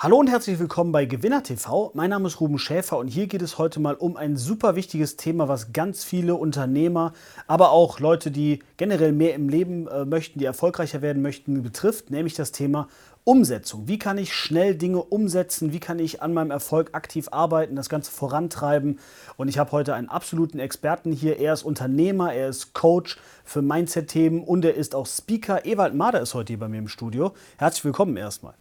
Hallo und herzlich willkommen bei Gewinner TV. Mein Name ist Ruben Schäfer und hier geht es heute mal um ein super wichtiges Thema, was ganz viele Unternehmer, aber auch Leute, die generell mehr im Leben äh, möchten, die erfolgreicher werden möchten, betrifft, nämlich das Thema Umsetzung. Wie kann ich schnell Dinge umsetzen? Wie kann ich an meinem Erfolg aktiv arbeiten, das Ganze vorantreiben? Und ich habe heute einen absoluten Experten hier. Er ist Unternehmer, er ist Coach für Mindset-Themen und er ist auch Speaker. Ewald Mader ist heute hier bei mir im Studio. Herzlich willkommen erstmal.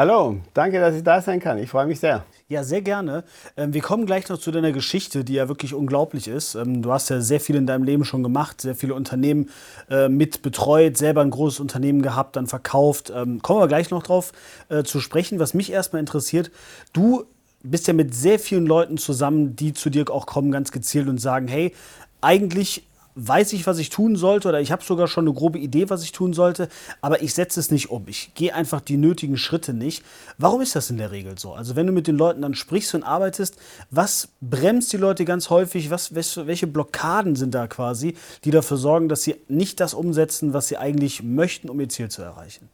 Hallo, danke, dass ich da sein kann. Ich freue mich sehr. Ja, sehr gerne. Ähm, wir kommen gleich noch zu deiner Geschichte, die ja wirklich unglaublich ist. Ähm, du hast ja sehr viel in deinem Leben schon gemacht, sehr viele Unternehmen äh, mit betreut, selber ein großes Unternehmen gehabt, dann verkauft. Ähm, kommen wir gleich noch drauf äh, zu sprechen. Was mich erstmal interessiert, du bist ja mit sehr vielen Leuten zusammen, die zu dir auch kommen, ganz gezielt und sagen, hey, eigentlich weiß ich, was ich tun sollte oder ich habe sogar schon eine grobe Idee, was ich tun sollte, aber ich setze es nicht um. Ich gehe einfach die nötigen Schritte nicht. Warum ist das in der Regel so? Also wenn du mit den Leuten dann sprichst und arbeitest, was bremst die Leute ganz häufig? Was, welche Blockaden sind da quasi, die dafür sorgen, dass sie nicht das umsetzen, was sie eigentlich möchten, um ihr Ziel zu erreichen?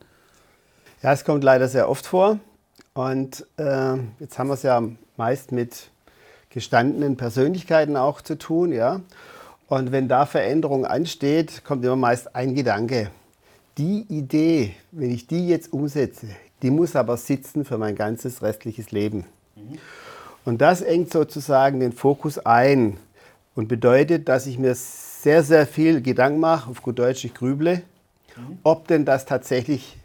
Ja, es kommt leider sehr oft vor. Und äh, jetzt haben wir es ja meist mit gestandenen Persönlichkeiten auch zu tun, ja. Und wenn da Veränderung ansteht, kommt immer meist ein Gedanke. Die Idee, wenn ich die jetzt umsetze, die muss aber sitzen für mein ganzes restliches Leben. Mhm. Und das engt sozusagen den Fokus ein und bedeutet, dass ich mir sehr, sehr viel Gedanken mache, auf gut Deutsch, ich grüble, mhm. ob denn das tatsächlich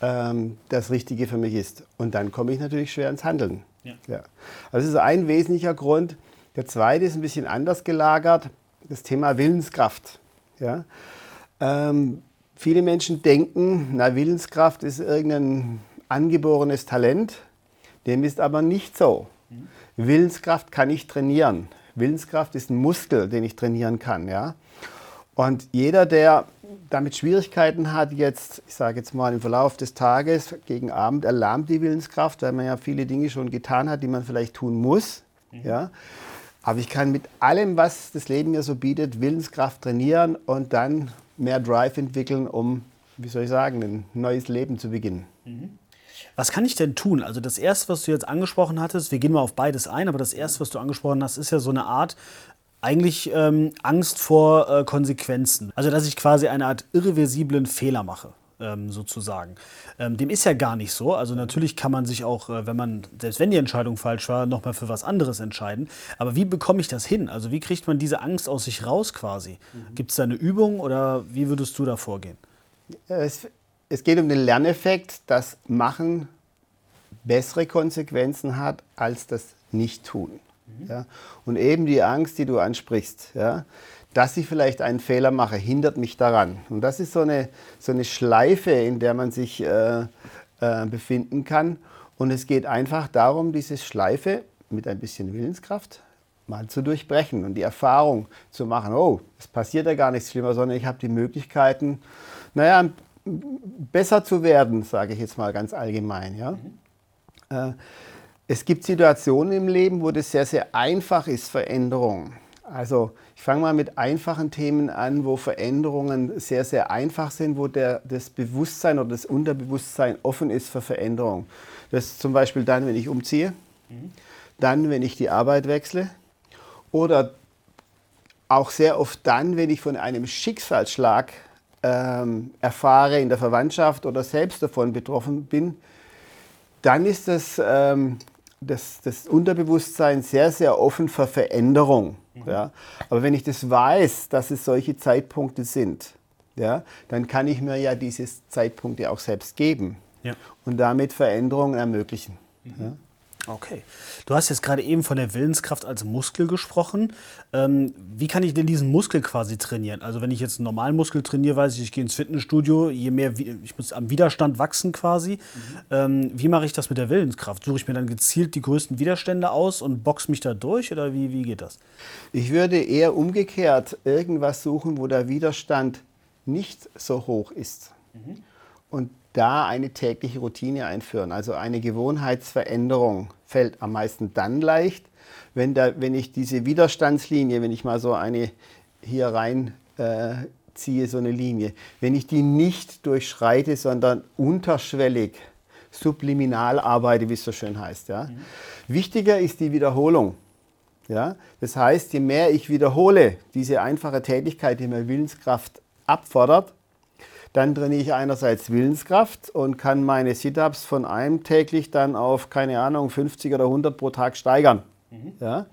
ähm, das Richtige für mich ist. Und dann komme ich natürlich schwer ins Handeln. Ja. Ja. Also das ist ein wesentlicher Grund. Der zweite ist ein bisschen anders gelagert das Thema Willenskraft. Ja? Ähm, viele Menschen denken, na, Willenskraft ist irgendein angeborenes Talent. Dem ist aber nicht so. Mhm. Willenskraft kann ich trainieren. Willenskraft ist ein Muskel, den ich trainieren kann. Ja? Und jeder, der damit Schwierigkeiten hat, jetzt, ich sage jetzt mal im Verlauf des Tages, gegen Abend erlahmt die Willenskraft, weil man ja viele Dinge schon getan hat, die man vielleicht tun muss. Mhm. Ja? Aber ich kann mit allem, was das Leben mir so bietet, Willenskraft trainieren und dann mehr Drive entwickeln, um, wie soll ich sagen, ein neues Leben zu beginnen. Mhm. Was kann ich denn tun? Also das Erste, was du jetzt angesprochen hattest, wir gehen mal auf beides ein, aber das Erste, was du angesprochen hast, ist ja so eine Art, eigentlich ähm, Angst vor äh, Konsequenzen. Also dass ich quasi eine Art irreversiblen Fehler mache ähm, sozusagen. Ähm, dem ist ja gar nicht so. Also natürlich kann man sich auch, äh, wenn man, selbst wenn die Entscheidung falsch war, nochmal für was anderes entscheiden. Aber wie bekomme ich das hin? Also wie kriegt man diese Angst aus sich raus quasi? Mhm. Gibt es da eine Übung oder wie würdest du da vorgehen? Es, es geht um den Lerneffekt, dass Machen bessere Konsequenzen hat als das Nicht-Tun. Mhm. Ja? Und eben die Angst, die du ansprichst, ja? dass ich vielleicht einen Fehler mache, hindert mich daran. Und das ist so eine, so eine Schleife, in der man sich äh, äh, befinden kann. Und es geht einfach darum, diese Schleife mit ein bisschen Willenskraft mal zu durchbrechen und die Erfahrung zu machen, oh, es passiert ja gar nichts Schlimmer, sondern ich habe die Möglichkeiten, naja, besser zu werden, sage ich jetzt mal ganz allgemein. Ja? Mhm. Äh, es gibt Situationen im Leben, wo das sehr, sehr einfach ist, Veränderung. Also ich fange mal mit einfachen Themen an, wo Veränderungen sehr, sehr einfach sind, wo der, das Bewusstsein oder das Unterbewusstsein offen ist für Veränderung. Das ist zum Beispiel dann, wenn ich umziehe, mhm. dann, wenn ich die Arbeit wechsle oder auch sehr oft dann, wenn ich von einem Schicksalsschlag ähm, erfahre in der Verwandtschaft oder selbst davon betroffen bin, dann ist das, ähm, das, das Unterbewusstsein sehr, sehr offen für Veränderung. Mhm. Ja? Aber wenn ich das weiß, dass es solche Zeitpunkte sind, ja, dann kann ich mir ja diese Zeitpunkte auch selbst geben ja. und damit Veränderungen ermöglichen. Mhm. Ja? Okay. Du hast jetzt gerade eben von der Willenskraft als Muskel gesprochen. Ähm, wie kann ich denn diesen Muskel quasi trainieren? Also wenn ich jetzt einen normalen Muskel trainiere, weiß ich, ich gehe ins Fitnessstudio, je mehr, ich muss am Widerstand wachsen quasi. Mhm. Ähm, wie mache ich das mit der Willenskraft? Suche ich mir dann gezielt die größten Widerstände aus und boxe mich da durch oder wie, wie geht das? Ich würde eher umgekehrt irgendwas suchen, wo der Widerstand nicht so hoch ist. Mhm. Und da eine tägliche Routine einführen. Also eine Gewohnheitsveränderung fällt am meisten dann leicht, wenn, da, wenn ich diese Widerstandslinie, wenn ich mal so eine hier rein äh, ziehe, so eine Linie, wenn ich die nicht durchschreite, sondern unterschwellig, subliminal arbeite, wie es so schön heißt. Ja. Mhm. Wichtiger ist die Wiederholung. Ja. Das heißt, je mehr ich wiederhole, diese einfache Tätigkeit, die mir Willenskraft abfordert, dann trainiere ich einerseits Willenskraft und kann meine Sit-Ups von einem täglich dann auf, keine Ahnung, 50 oder 100 pro Tag steigern. Mhm. Ja?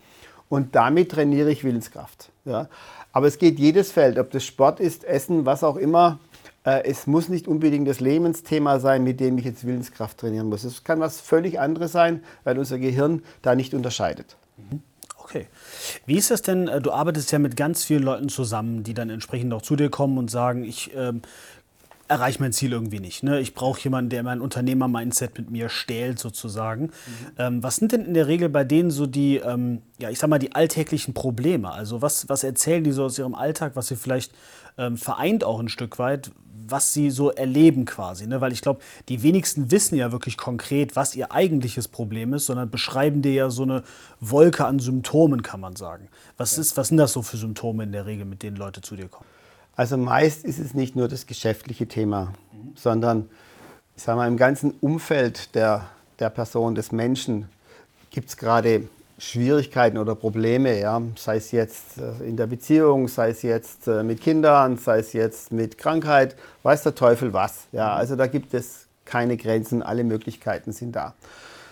Und damit trainiere ich Willenskraft. Ja? Aber es geht jedes Feld, ob das Sport ist, Essen, was auch immer. Äh, es muss nicht unbedingt das Lebensthema sein, mit dem ich jetzt Willenskraft trainieren muss. Es kann was völlig anderes sein, weil unser Gehirn da nicht unterscheidet. Mhm. Okay. Wie ist das denn? Äh, du arbeitest ja mit ganz vielen Leuten zusammen, die dann entsprechend auch zu dir kommen und sagen, ich ähm, erreiche mein Ziel irgendwie nicht. Ne? Ich brauche jemanden, der mein Unternehmer-Mindset mit mir stählt, sozusagen. Mhm. Ähm, was sind denn in der Regel bei denen so die, ähm, ja, ich sag mal, die alltäglichen Probleme? Also was, was erzählen die so aus ihrem Alltag, was sie vielleicht ähm, vereint auch ein Stück weit, was sie so erleben quasi? Ne? Weil ich glaube, die wenigsten wissen ja wirklich konkret, was ihr eigentliches Problem ist, sondern beschreiben dir ja so eine Wolke an Symptomen, kann man sagen. Was, ist, was sind das so für Symptome in der Regel, mit denen Leute zu dir kommen? Also meist ist es nicht nur das geschäftliche Thema, mhm. sondern ich sage mal, im ganzen Umfeld der, der Person, des Menschen, gibt es gerade Schwierigkeiten oder Probleme, ja? sei es jetzt äh, in der Beziehung, sei es jetzt äh, mit Kindern, sei es jetzt mit Krankheit, weiß der Teufel was. Ja? Mhm. Also da gibt es keine Grenzen, alle Möglichkeiten sind da.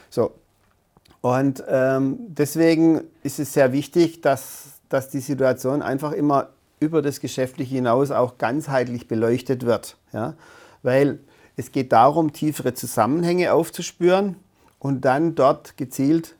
So. Und ähm, deswegen ist es sehr wichtig, dass, dass die Situation einfach immer über das Geschäftliche hinaus auch ganzheitlich beleuchtet wird. Ja? Weil es geht darum, tiefere Zusammenhänge aufzuspüren und dann dort gezielt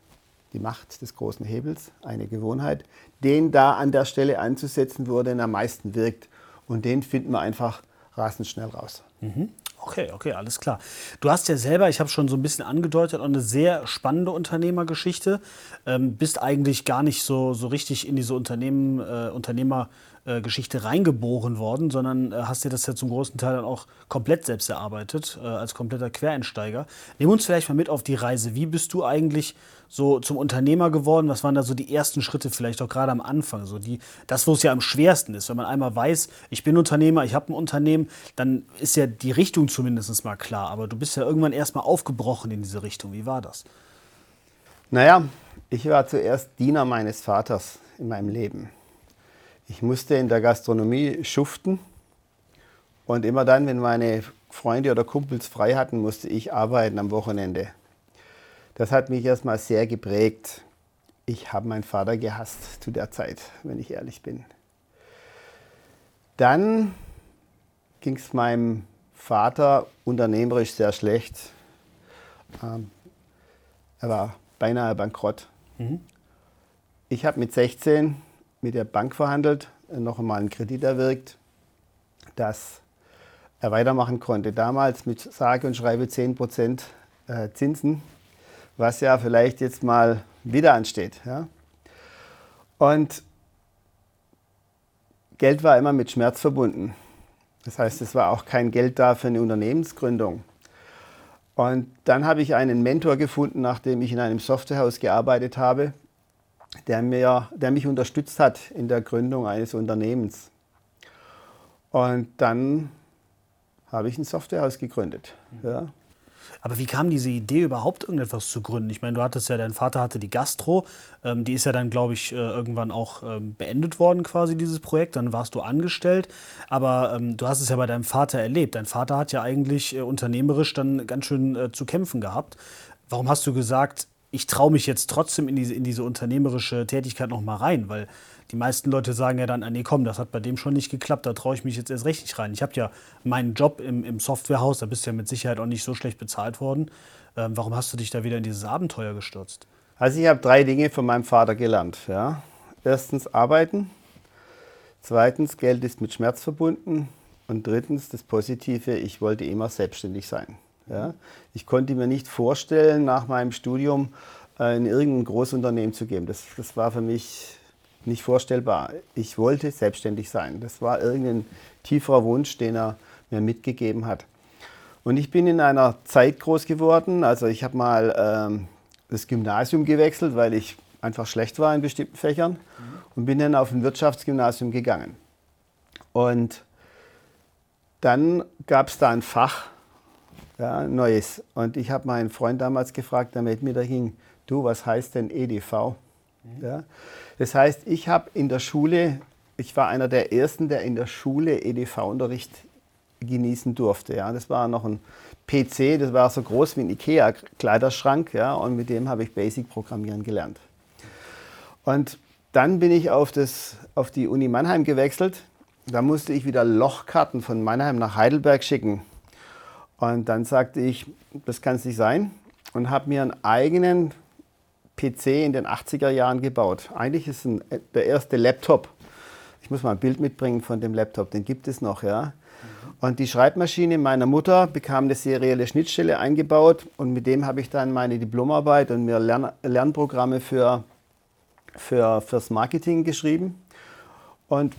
die Macht des großen Hebels, eine Gewohnheit, den da an der Stelle anzusetzen, wo er denn am meisten wirkt. Und den finden wir einfach rasend schnell raus. Mhm. Okay, okay, alles klar. Du hast ja selber, ich habe schon so ein bisschen angedeutet, eine sehr spannende Unternehmergeschichte. Ähm, bist eigentlich gar nicht so, so richtig in diese Unternehmen, äh, Unternehmer äh, Geschichte reingeboren worden, sondern äh, hast dir das ja zum großen Teil dann auch komplett selbst erarbeitet, äh, als kompletter Quereinsteiger. Nimm uns vielleicht mal mit auf die Reise. Wie bist du eigentlich so zum Unternehmer geworden? Was waren da so die ersten Schritte, vielleicht auch gerade am Anfang? So die, das, wo es ja am schwersten ist. Wenn man einmal weiß, ich bin Unternehmer, ich habe ein Unternehmen, dann ist ja die Richtung zumindest mal klar. Aber du bist ja irgendwann erstmal aufgebrochen in diese Richtung. Wie war das? Naja, ich war zuerst Diener meines Vaters in meinem Leben. Ich musste in der Gastronomie schuften und immer dann, wenn meine Freunde oder Kumpels frei hatten, musste ich arbeiten am Wochenende. Das hat mich erstmal sehr geprägt. Ich habe meinen Vater gehasst zu der Zeit, wenn ich ehrlich bin. Dann ging es meinem Vater unternehmerisch sehr schlecht. Ähm, er war beinahe bankrott. Mhm. Ich habe mit 16 mit der Bank verhandelt, noch einmal einen Kredit erwirkt, dass er weitermachen konnte. Damals mit sage und schreibe 10 Prozent äh, Zinsen, was ja vielleicht jetzt mal wieder ansteht. Ja? Und Geld war immer mit Schmerz verbunden. Das heißt, es war auch kein Geld da für eine Unternehmensgründung. Und dann habe ich einen Mentor gefunden, nachdem ich in einem Softwarehaus gearbeitet habe, der, mir, der mich unterstützt hat in der Gründung eines Unternehmens. Und dann habe ich ein Softwarehaus gegründet. Ja. Aber wie kam diese Idee überhaupt, irgendetwas zu gründen? Ich meine, du hattest ja, dein Vater hatte die Gastro, ähm, die ist ja dann, glaube ich, äh, irgendwann auch ähm, beendet worden, quasi dieses Projekt. Dann warst du angestellt. Aber ähm, du hast es ja bei deinem Vater erlebt. Dein Vater hat ja eigentlich äh, unternehmerisch dann ganz schön äh, zu kämpfen gehabt. Warum hast du gesagt, ich traue mich jetzt trotzdem in diese, in diese unternehmerische Tätigkeit noch mal rein, weil die meisten Leute sagen ja dann, ah, nee, komm, das hat bei dem schon nicht geklappt, da traue ich mich jetzt erst recht nicht rein. Ich habe ja meinen Job im, im Softwarehaus, da bist du ja mit Sicherheit auch nicht so schlecht bezahlt worden. Ähm, warum hast du dich da wieder in dieses Abenteuer gestürzt? Also ich habe drei Dinge von meinem Vater gelernt. Ja. Erstens arbeiten, zweitens Geld ist mit Schmerz verbunden und drittens das Positive, ich wollte immer selbstständig sein. Ja. Ich konnte mir nicht vorstellen, nach meinem Studium äh, in irgendein Großunternehmen zu gehen. Das, das war für mich nicht vorstellbar. Ich wollte selbstständig sein. Das war irgendein tieferer Wunsch, den er mir mitgegeben hat. Und ich bin in einer Zeit groß geworden. Also ich habe mal ähm, das Gymnasium gewechselt, weil ich einfach schlecht war in bestimmten Fächern mhm. und bin dann auf ein Wirtschaftsgymnasium gegangen. Und dann gab es da ein Fach, ja, neues. Und ich habe meinen Freund damals gefragt, damit mir da hing, du, was heißt denn EDV? Mhm. Ja? Das heißt, ich habe in der Schule, ich war einer der Ersten, der in der Schule EDV-Unterricht genießen durfte. Ja. Das war noch ein PC, das war so groß wie ein IKEA-Kleiderschrank ja, und mit dem habe ich Basic-Programmieren gelernt. Und dann bin ich auf, das, auf die Uni Mannheim gewechselt. Da musste ich wieder Lochkarten von Mannheim nach Heidelberg schicken. Und dann sagte ich, das kann es nicht sein. Und habe mir einen eigenen PC in den 80er Jahren gebaut. Eigentlich ist ein, der erste Laptop. Ich muss mal ein Bild mitbringen von dem Laptop, den gibt es noch, ja. Und die Schreibmaschine meiner Mutter bekam eine serielle Schnittstelle eingebaut und mit dem habe ich dann meine Diplomarbeit und mir Lern Lernprogramme für, für, fürs Marketing geschrieben. Und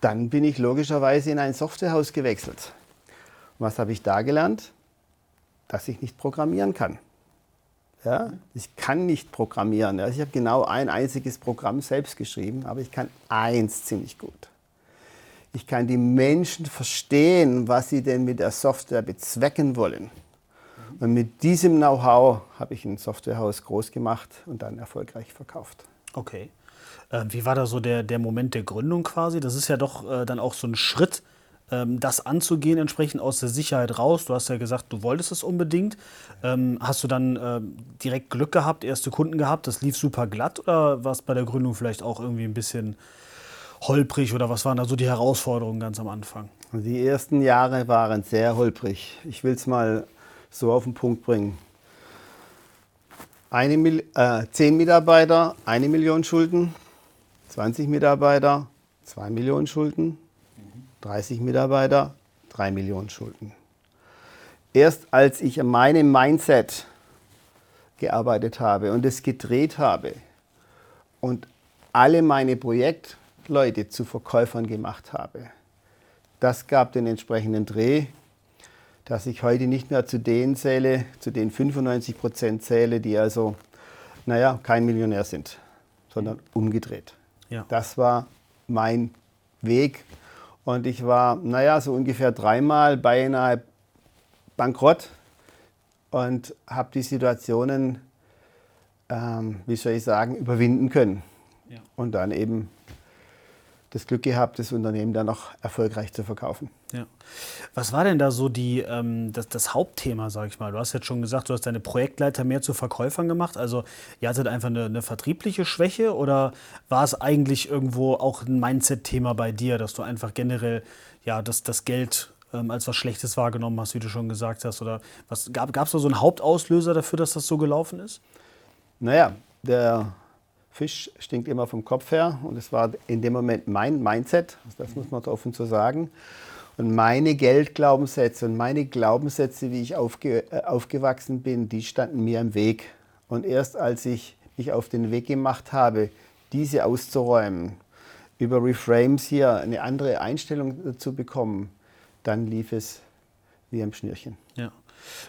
dann bin ich logischerweise in ein Softwarehaus gewechselt. Was habe ich da gelernt? Dass ich nicht programmieren kann. Ja? Ich kann nicht programmieren. Also ich habe genau ein einziges Programm selbst geschrieben, aber ich kann eins ziemlich gut. Ich kann die Menschen verstehen, was sie denn mit der Software bezwecken wollen. Und mit diesem Know-how habe ich ein Softwarehaus groß gemacht und dann erfolgreich verkauft. Okay. Äh, wie war da so der, der Moment der Gründung quasi? Das ist ja doch äh, dann auch so ein Schritt, das anzugehen, entsprechend aus der Sicherheit raus. Du hast ja gesagt, du wolltest es unbedingt. Ähm, hast du dann äh, direkt Glück gehabt, erste Kunden gehabt, das lief super glatt oder war es bei der Gründung vielleicht auch irgendwie ein bisschen holprig oder was waren da so die Herausforderungen ganz am Anfang? Die ersten Jahre waren sehr holprig. Ich will es mal so auf den Punkt bringen. Eine, äh, 10 Mitarbeiter, eine Million Schulden. 20 Mitarbeiter, 2 Millionen Schulden. 30 Mitarbeiter, 3 Millionen Schulden. Erst als ich an meinem Mindset gearbeitet habe und es gedreht habe und alle meine Projekte Leute zu Verkäufern gemacht habe. Das gab den entsprechenden Dreh, dass ich heute nicht mehr zu denen zähle, zu den 95 Prozent zähle, die also, naja, kein Millionär sind, sondern umgedreht. Ja. Das war mein Weg. Und ich war, naja, so ungefähr dreimal beinahe bankrott und habe die Situationen, ähm, wie soll ich sagen, überwinden können. Ja. Und dann eben das Glück gehabt, das Unternehmen dann noch erfolgreich zu verkaufen. Ja. Was war denn da so die, ähm, das, das, Hauptthema, sag ich mal? Du hast jetzt schon gesagt, du hast deine Projektleiter mehr zu Verkäufern gemacht. Also ihr hattet einfach eine, eine vertriebliche Schwäche oder war es eigentlich irgendwo auch ein Mindset-Thema bei dir, dass du einfach generell ja, das, das Geld ähm, als was Schlechtes wahrgenommen hast, wie du schon gesagt hast? Oder gab es da so einen Hauptauslöser dafür, dass das so gelaufen ist? Naja, der Fisch stinkt immer vom Kopf her und es war in dem Moment mein Mindset, das muss man offen so sagen. Und meine Geldglaubenssätze und meine Glaubenssätze, wie ich aufge, äh, aufgewachsen bin, die standen mir im Weg. Und erst als ich mich auf den Weg gemacht habe, diese auszuräumen, über Reframes hier eine andere Einstellung zu bekommen, dann lief es wie am Schnürchen. Ja.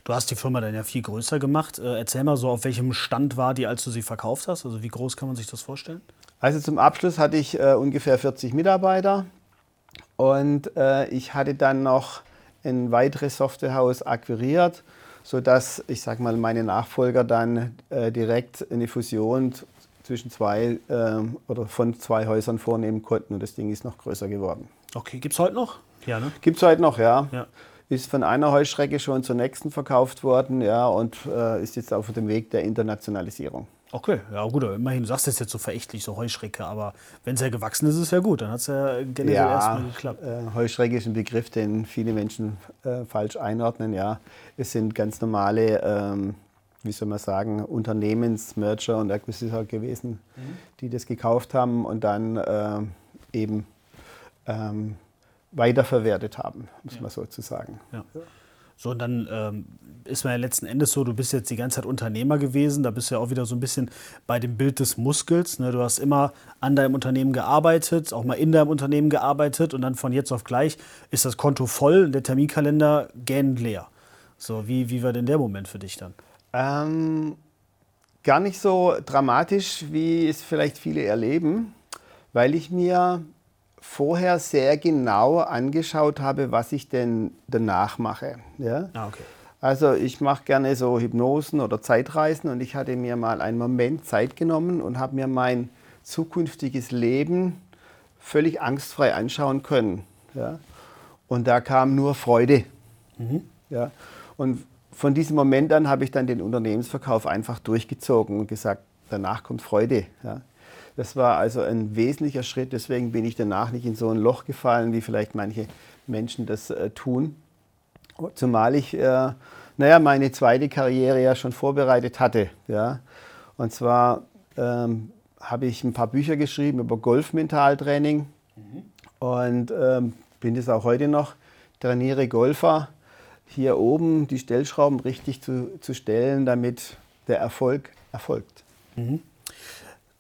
Du hast die Firma dann ja viel größer gemacht. Äh, erzähl mal so, auf welchem Stand war die, als du sie verkauft hast? Also wie groß kann man sich das vorstellen? Also zum Abschluss hatte ich äh, ungefähr 40 Mitarbeiter und äh, ich hatte dann noch ein weiteres Softwarehaus akquiriert, sodass ich sag mal meine Nachfolger dann äh, direkt eine Fusion zwischen zwei ähm, oder von zwei Häusern vornehmen konnten und das Ding ist noch größer geworden. Okay, gibt es heute noch? Ja, ne? Gibt es heute noch, ja. ja ist von einer Heuschrecke schon zur nächsten verkauft worden ja, und äh, ist jetzt auf dem Weg der Internationalisierung. Okay, ja gut, aber immerhin, du sagst es jetzt so verächtlich, so Heuschrecke, aber wenn es ja gewachsen ist, ist es ja gut, dann hat es ja generell Ja, erstmal geklappt. äh, Heuschrecke ist ein Begriff, den viele Menschen äh, falsch einordnen. Ja, es sind ganz normale, ähm, wie soll man sagen, Unternehmensmerger und Acquisitor gewesen, die das gekauft haben und dann ähm, eben ähm, weiterverwertet haben, muss man so zu sagen. Ja. So, und dann ähm, ist man ja letzten Endes so, du bist jetzt die ganze Zeit Unternehmer gewesen, da bist du ja auch wieder so ein bisschen bei dem Bild des Muskels. Ne? Du hast immer an deinem Unternehmen gearbeitet, auch mal in deinem Unternehmen gearbeitet und dann von jetzt auf gleich ist das Konto voll, der Terminkalender gähnend leer. So, wie, wie war denn der Moment für dich dann? Ähm, gar nicht so dramatisch, wie es vielleicht viele erleben, weil ich mir vorher sehr genau angeschaut habe, was ich denn danach mache. Ja? Ah, okay. Also ich mache gerne so Hypnosen oder Zeitreisen und ich hatte mir mal einen Moment Zeit genommen und habe mir mein zukünftiges Leben völlig angstfrei anschauen können. Ja? Und da kam nur Freude. Ja? Und von diesem Moment an habe ich dann den Unternehmensverkauf einfach durchgezogen und gesagt, danach kommt Freude. Ja? Das war also ein wesentlicher Schritt, deswegen bin ich danach nicht in so ein Loch gefallen, wie vielleicht manche Menschen das äh, tun. Zumal ich, äh, naja, meine zweite Karriere ja schon vorbereitet hatte. Ja? Und zwar ähm, habe ich ein paar Bücher geschrieben über Golfmentaltraining und ähm, bin das auch heute noch. Trainiere Golfer hier oben die Stellschrauben richtig zu, zu stellen, damit der Erfolg erfolgt.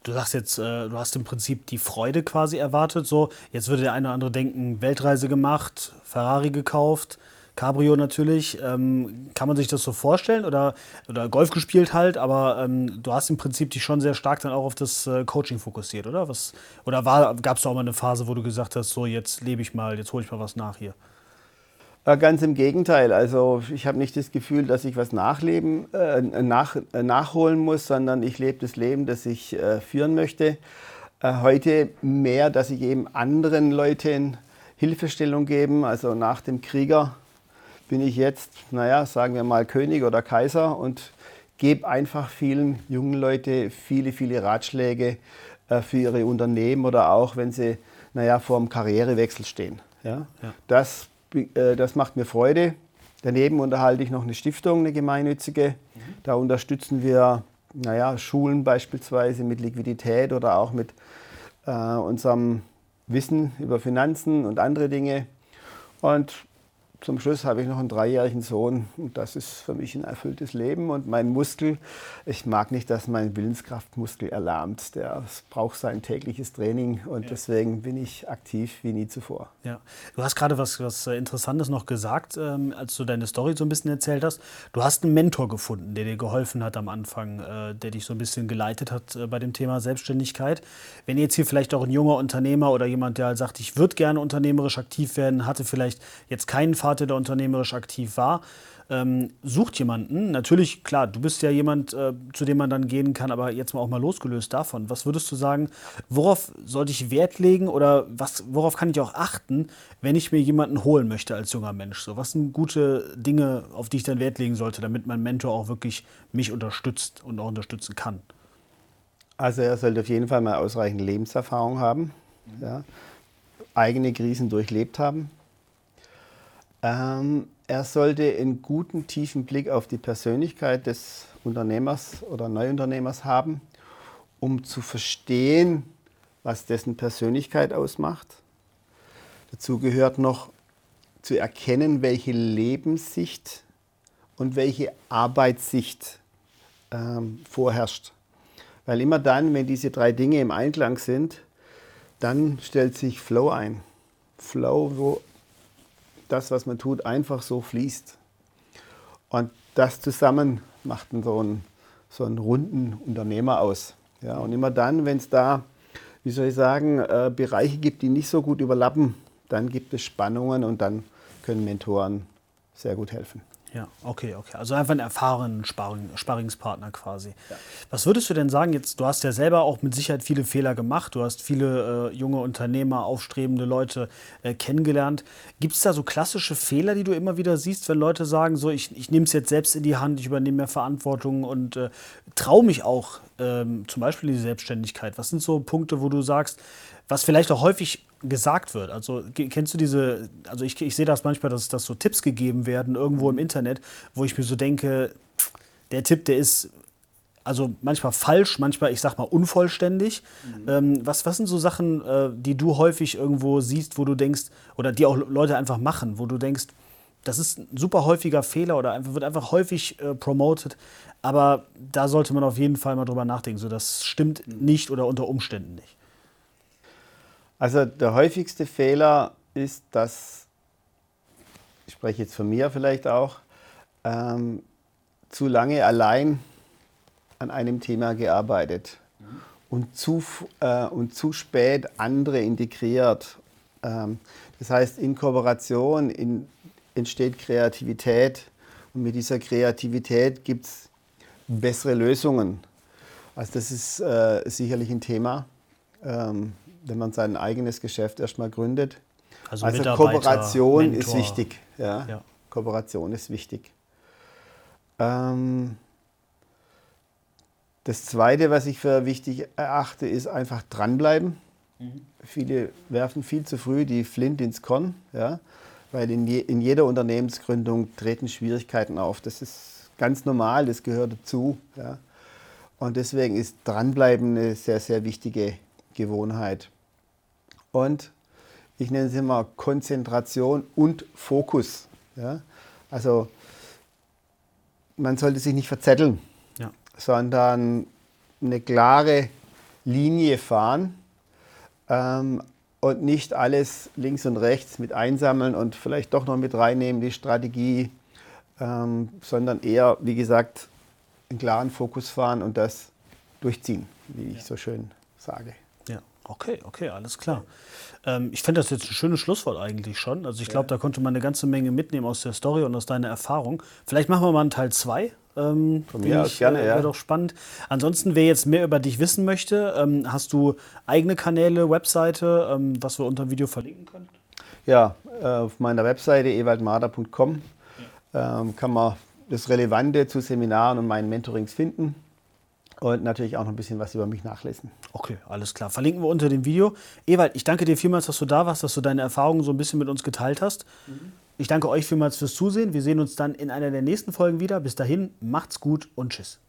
Du sagst jetzt, äh, du hast im Prinzip die Freude quasi erwartet. So, jetzt würde der eine oder andere denken, Weltreise gemacht, Ferrari gekauft, Cabrio natürlich. Ähm, kann man sich das so vorstellen oder, oder Golf gespielt halt, aber ähm, du hast im Prinzip dich schon sehr stark dann auch auf das äh, Coaching fokussiert, oder? Was, oder gab es da auch mal eine Phase, wo du gesagt hast, so jetzt lebe ich mal, jetzt hole ich mal was nach hier? Äh, Ganz im Gegenteil. Also ich habe nicht das Gefühl, dass ich was nachleben, äh, nach, äh, nachholen muss, sondern ich lebe das Leben, das ich äh, führen möchte. Äh, heute mehr, dass ich eben anderen Leuten Hilfestellung geben. Also nach dem Krieger bin ich jetzt, naja, sagen wir mal König oder Kaiser und gebe einfach vielen jungen Leuten viele, viele Ratschläge für ihre Unternehmen oder auch, wenn sie, naja, vor dem Karrierewechsel stehen. Ja? Ja. Das, das macht mir Freude. Daneben unterhalte ich noch eine Stiftung, eine gemeinnützige. Da unterstützen wir naja, Schulen beispielsweise mit Liquidität oder auch mit äh, unserem Wissen über Finanzen und andere Dinge. Und zum Schluss habe ich noch einen dreijährigen Sohn und das ist für mich ein erfülltes Leben. Und mein Muskel, ich mag nicht, dass mein Willenskraftmuskel erlahmt. Der braucht sein tägliches Training und deswegen bin ich aktiv wie nie zuvor. Ja, du hast gerade was, was äh, Interessantes noch gesagt, ähm, als du deine Story so ein bisschen erzählt hast. Du hast einen Mentor gefunden, der dir geholfen hat am Anfang, äh, der dich so ein bisschen geleitet hat äh, bei dem Thema Selbstständigkeit. Wenn jetzt hier vielleicht auch ein junger Unternehmer oder jemand, der halt sagt, ich würde gerne unternehmerisch aktiv werden, hatte vielleicht jetzt keinen Vater, der unternehmerisch aktiv war, ähm, sucht jemanden. Natürlich, klar, du bist ja jemand, äh, zu dem man dann gehen kann, aber jetzt mal auch mal losgelöst davon. Was würdest du sagen, worauf sollte ich Wert legen oder was, worauf kann ich auch achten, wenn ich mir jemanden holen möchte als junger Mensch? So, was sind gute Dinge, auf die ich dann Wert legen sollte, damit mein Mentor auch wirklich mich unterstützt und auch unterstützen kann? Also er sollte auf jeden Fall mal ausreichend Lebenserfahrung haben, ja, eigene Krisen durchlebt haben. Ähm, er sollte einen guten, tiefen Blick auf die Persönlichkeit des Unternehmers oder Neuunternehmers haben, um zu verstehen, was dessen Persönlichkeit ausmacht. Dazu gehört noch zu erkennen, welche Lebenssicht und welche Arbeitssicht ähm, vorherrscht. Weil immer dann, wenn diese drei Dinge im Einklang sind, dann stellt sich Flow ein. Flow, wo das, was man tut, einfach so fließt. Und das zusammen macht so einen, so einen runden Unternehmer aus. Ja, und immer dann, wenn es da, wie soll ich sagen, äh, Bereiche gibt, die nicht so gut überlappen, dann gibt es Spannungen und dann können Mentoren sehr gut helfen. Ja, okay, okay. Also einfach einen erfahrenen Sparring, Sparringspartner quasi. Was würdest du denn sagen, jetzt, du hast ja selber auch mit Sicherheit viele Fehler gemacht, du hast viele äh, junge Unternehmer, aufstrebende Leute äh, kennengelernt. Gibt es da so klassische Fehler, die du immer wieder siehst, wenn Leute sagen, so ich, ich nehme es jetzt selbst in die Hand, ich übernehme mehr Verantwortung und äh, traue mich auch ähm, zum Beispiel die Selbstständigkeit? Was sind so Punkte, wo du sagst, was vielleicht auch häufig gesagt wird? Also kennst du diese, also ich, ich sehe das manchmal, dass, dass so Tipps gegeben werden irgendwo im Internet, wo ich mir so denke, der Tipp, der ist also manchmal falsch, manchmal, ich sag mal, unvollständig. Mhm. Ähm, was, was sind so Sachen, äh, die du häufig irgendwo siehst, wo du denkst, oder die auch Leute einfach machen, wo du denkst, das ist ein super häufiger Fehler oder einfach, wird einfach häufig äh, promoted, aber da sollte man auf jeden Fall mal drüber nachdenken. So, das stimmt nicht oder unter Umständen nicht. Also der häufigste Fehler ist, dass, ich spreche jetzt von mir vielleicht auch, ähm, zu lange allein an einem Thema gearbeitet und zu, äh, und zu spät andere integriert. Ähm, das heißt, in Kooperation in, entsteht Kreativität und mit dieser Kreativität gibt es bessere Lösungen. Also das ist äh, sicherlich ein Thema, ähm, wenn man sein eigenes Geschäft erstmal gründet. Also, also Kooperation Mentor. ist wichtig. Ja? ja? Kooperation ist wichtig. Ähm, das Zweite, was ich für wichtig erachte, ist einfach dranbleiben. Mhm. Viele werfen viel zu früh die Flint ins Korn, ja, weil in, je, in jeder Unternehmensgründung treten Schwierigkeiten auf. Das ist ganz normal, das gehört dazu. Ja. Und deswegen ist dranbleiben eine sehr, sehr wichtige Gewohnheit. Und ich nenne es immer Konzentration und Fokus. Ja. Also man sollte sich nicht verzetteln sondern eine klare Linie fahren ähm, und nicht alles links und rechts mit einsammeln und vielleicht doch noch mit reinnehmen, die Strategie, ähm, sondern eher, wie gesagt, einen klaren Fokus fahren und das durchziehen, wie ich so schön sage. Okay, okay, alles klar. Ähm, ich finde das jetzt ein schönes Schlusswort eigentlich schon. Also ich glaube, ja. da konnte man eine ganze Menge mitnehmen aus der Story und aus deiner Erfahrung. Vielleicht machen wir mal einen Teil 2 ähm, Von mir aus gerne, ja. Wäre doch spannend. Ansonsten, wer jetzt mehr über dich wissen möchte, ähm, hast du eigene Kanäle, Webseite, ähm, was wir unter dem Video verlinken können? Ja, äh, auf meiner Webseite ewaldmarder.com ja. Ähm, kann man das Relevante zu Seminaren und meinen Mentorings finden und natürlich auch noch ein bisschen was über mich nachlesen. Okay, alles klar. Verlinken wir unter dem Video. Ewald, ich danke dir vielmals, dass du da warst, dass du deine Erfahrungen so ein bisschen mit uns geteilt hast. Mhm. Ich danke euch vielmals fürs Zusehen. Wir sehen uns dann in einer der nächsten Folgen wieder. Bis dahin, macht's gut und tschüss.